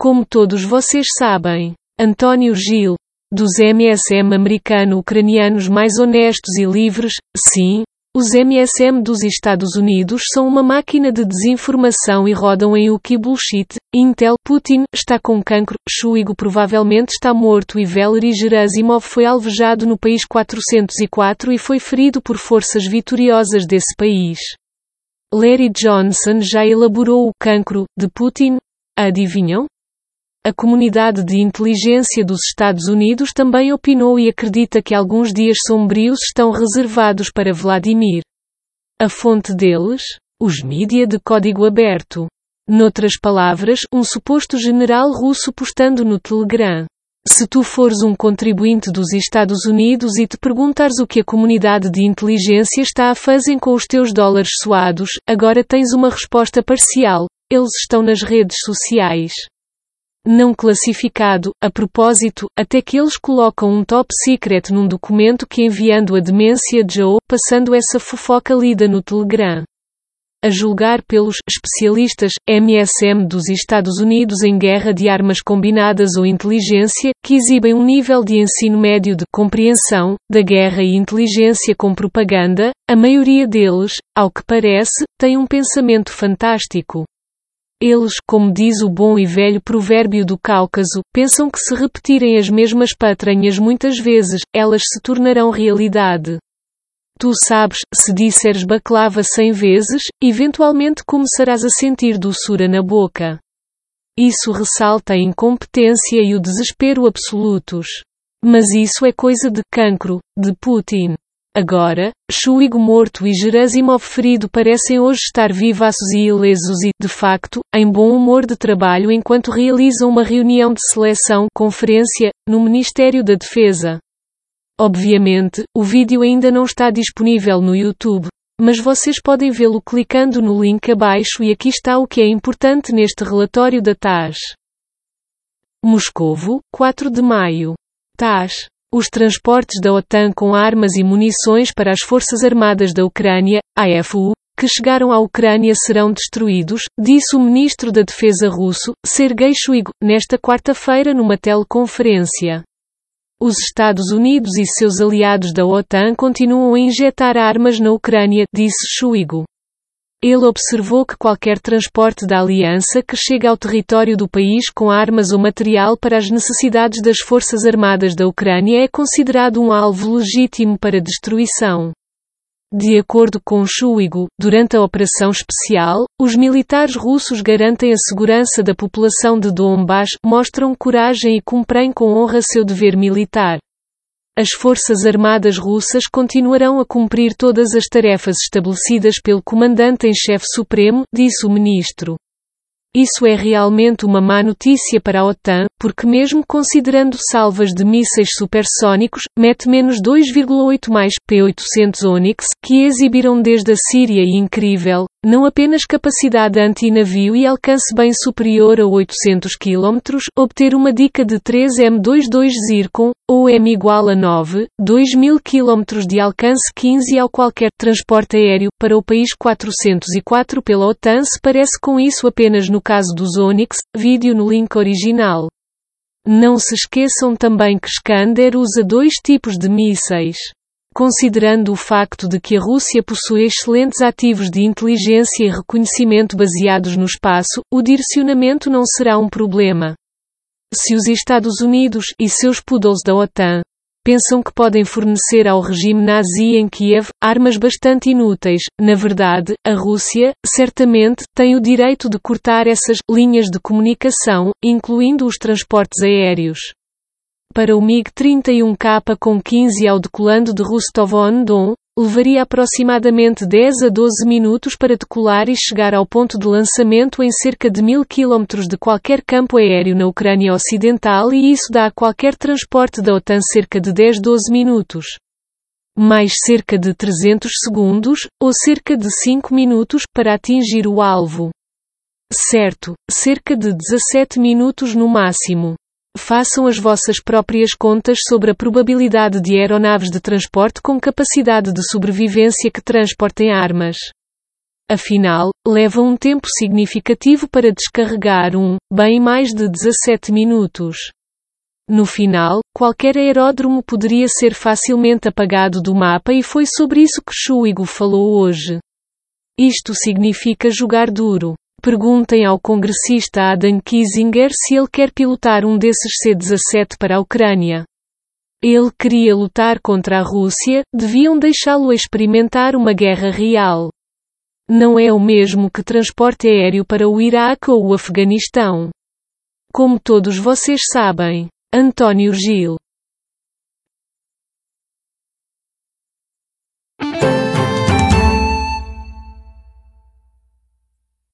Como todos vocês sabem, António Gil, dos MSM americano-ucranianos mais honestos e livres, sim, os MSM dos Estados Unidos são uma máquina de desinformação e rodam em Uki Bullshit. Intel, Putin, está com cancro, Shuigo provavelmente está morto e Valery Gerasimov foi alvejado no país 404 e foi ferido por forças vitoriosas desse país. Larry Johnson já elaborou o cancro, de Putin? Adivinham? A comunidade de inteligência dos Estados Unidos também opinou e acredita que alguns dias sombrios estão reservados para Vladimir. A fonte deles? Os mídia de código aberto. Noutras palavras, um suposto general russo postando no Telegram. Se tu fores um contribuinte dos Estados Unidos e te perguntares o que a comunidade de inteligência está a fazer com os teus dólares suados, agora tens uma resposta parcial. Eles estão nas redes sociais não classificado, a propósito, até que eles colocam um top secret num documento que enviando a demência Joe, passando essa fofoca lida no Telegram. A julgar pelos especialistas MSM dos Estados Unidos em guerra de armas combinadas ou inteligência, que exibem um nível de ensino médio de compreensão da guerra e inteligência com propaganda, a maioria deles, ao que parece, tem um pensamento fantástico. Eles, como diz o bom e velho provérbio do Cáucaso, pensam que se repetirem as mesmas patranhas muitas vezes, elas se tornarão realidade. Tu sabes, se disseres baclava cem vezes, eventualmente começarás a sentir doçura na boca. Isso ressalta a incompetência e o desespero absolutos. Mas isso é coisa de cancro, de Putin. Agora, Shuigo morto e Gerasimov ferido parecem hoje estar vivaços e ilesos e, de facto, em bom humor de trabalho enquanto realizam uma reunião de seleção conferência no Ministério da Defesa. Obviamente, o vídeo ainda não está disponível no YouTube, mas vocês podem vê-lo clicando no link abaixo e aqui está o que é importante neste relatório da TAS. Moscovo, 4 de maio. TAS. Os transportes da OTAN com armas e munições para as Forças Armadas da Ucrânia, AFU, que chegaram à Ucrânia serão destruídos, disse o ministro da Defesa russo, Sergei Shoigu, nesta quarta-feira numa teleconferência. Os Estados Unidos e seus aliados da OTAN continuam a injetar armas na Ucrânia, disse Shoigu. Ele observou que qualquer transporte da aliança que chegue ao território do país com armas ou material para as necessidades das Forças Armadas da Ucrânia é considerado um alvo legítimo para destruição. De acordo com Shuigu, durante a operação especial, os militares russos garantem a segurança da população de Donbass, mostram coragem e cumprem com honra seu dever militar. As Forças Armadas Russas continuarão a cumprir todas as tarefas estabelecidas pelo Comandante em Chefe Supremo, disse o ministro. Isso é realmente uma má notícia para a OTAN, porque mesmo considerando salvas de mísseis supersónicos, mete menos 2,8 mais P-800 Onyx, que exibiram desde a Síria e incrível, não apenas capacidade anti-navio e alcance bem superior a 800 km, obter uma dica de 3 M22 Zircon, ou M igual a 9, 2000 km de alcance 15 ao qualquer transporte aéreo, para o país 404 pela OTAN se parece com isso apenas no caso dos Onyx, vídeo no link original. Não se esqueçam também que Skander usa dois tipos de mísseis. Considerando o facto de que a Rússia possui excelentes ativos de inteligência e reconhecimento baseados no espaço, o direcionamento não será um problema. Se os Estados Unidos e seus poodles da OTAN pensam que podem fornecer ao regime nazi em Kiev armas bastante inúteis, na verdade, a Rússia, certamente, tem o direito de cortar essas linhas de comunicação, incluindo os transportes aéreos. Para o MiG-31K com 15 ao decolando de Rostov-on-Don, levaria aproximadamente 10 a 12 minutos para decolar e chegar ao ponto de lançamento em cerca de 1000 km de qualquer campo aéreo na Ucrânia Ocidental e isso dá a qualquer transporte da OTAN cerca de 10-12 minutos. Mais cerca de 300 segundos, ou cerca de 5 minutos, para atingir o alvo. Certo, cerca de 17 minutos no máximo. Façam as vossas próprias contas sobre a probabilidade de aeronaves de transporte com capacidade de sobrevivência que transportem armas. Afinal, leva um tempo significativo para descarregar um, bem mais de 17 minutos. No final, qualquer aeródromo poderia ser facilmente apagado do mapa e foi sobre isso que Shuigo falou hoje. Isto significa jogar duro. Perguntem ao congressista Adam Kissinger se ele quer pilotar um desses C-17 para a Ucrânia. Ele queria lutar contra a Rússia, deviam deixá-lo experimentar uma guerra real. Não é o mesmo que transporte aéreo para o Iraque ou o Afeganistão. Como todos vocês sabem. António Gil